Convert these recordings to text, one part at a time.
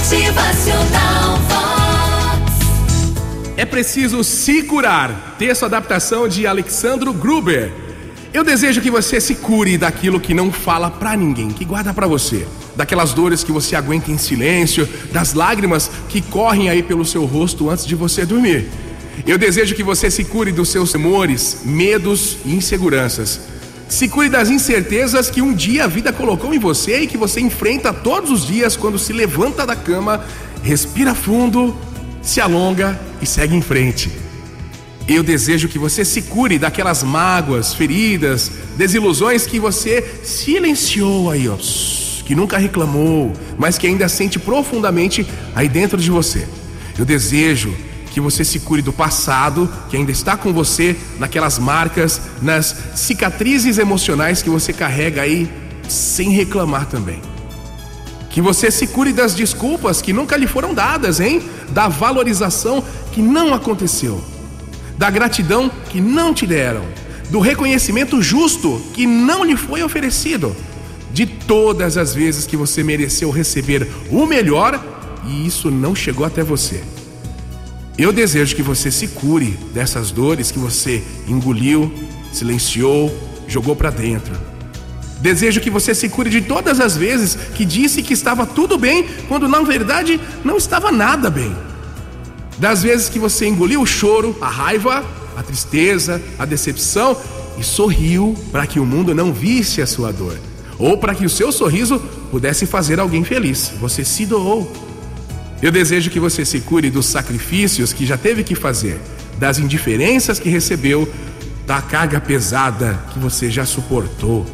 Motivacional. É preciso se curar. Texto adaptação de Alexandro Gruber. Eu desejo que você se cure daquilo que não fala pra ninguém, que guarda pra você. Daquelas dores que você aguenta em silêncio, das lágrimas que correm aí pelo seu rosto antes de você dormir. Eu desejo que você se cure dos seus temores, medos e inseguranças. Se cure das incertezas que um dia a vida colocou em você e que você enfrenta todos os dias quando se levanta da cama, respira fundo, se alonga e segue em frente. Eu desejo que você se cure daquelas mágoas, feridas, desilusões que você silenciou aí, ó, que nunca reclamou, mas que ainda sente profundamente aí dentro de você. Eu desejo que você se cure do passado, que ainda está com você, naquelas marcas, nas cicatrizes emocionais que você carrega aí, sem reclamar também. Que você se cure das desculpas que nunca lhe foram dadas, hein? Da valorização que não aconteceu, da gratidão que não te deram, do reconhecimento justo que não lhe foi oferecido, de todas as vezes que você mereceu receber o melhor e isso não chegou até você. Eu desejo que você se cure dessas dores que você engoliu, silenciou, jogou para dentro. Desejo que você se cure de todas as vezes que disse que estava tudo bem, quando na verdade não estava nada bem. Das vezes que você engoliu o choro, a raiva, a tristeza, a decepção e sorriu para que o mundo não visse a sua dor, ou para que o seu sorriso pudesse fazer alguém feliz. Você se doou. Eu desejo que você se cure dos sacrifícios que já teve que fazer, das indiferenças que recebeu, da carga pesada que você já suportou.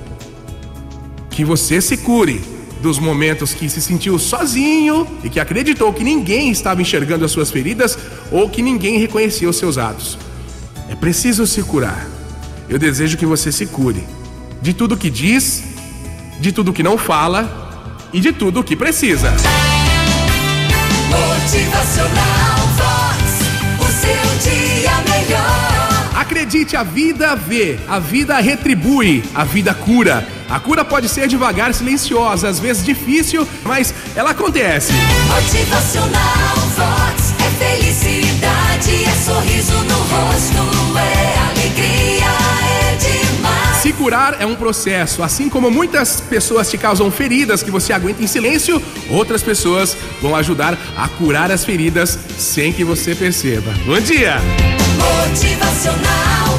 Que você se cure dos momentos que se sentiu sozinho e que acreditou que ninguém estava enxergando as suas feridas ou que ninguém reconhecia os seus atos. É preciso se curar. Eu desejo que você se cure de tudo que diz, de tudo que não fala e de tudo o que precisa. Motivacional Vox. O seu dia melhor. Acredite, a vida vê, a vida retribui, a vida cura. A cura pode ser devagar, silenciosa, às vezes difícil, mas ela acontece. Motivacional curar é um processo, assim como muitas pessoas te causam feridas que você aguenta em silêncio, outras pessoas vão ajudar a curar as feridas sem que você perceba. Bom dia! Motivacional